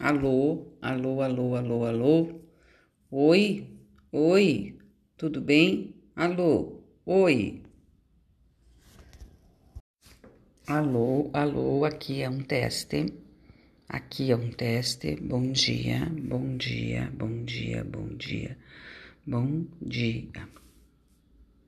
Alô, alô, alô, alô, alô. Oi, oi, tudo bem? Alô, oi. Alô, alô, aqui é um teste. Aqui é um teste. Bom dia, bom dia, bom dia, bom dia, bom dia.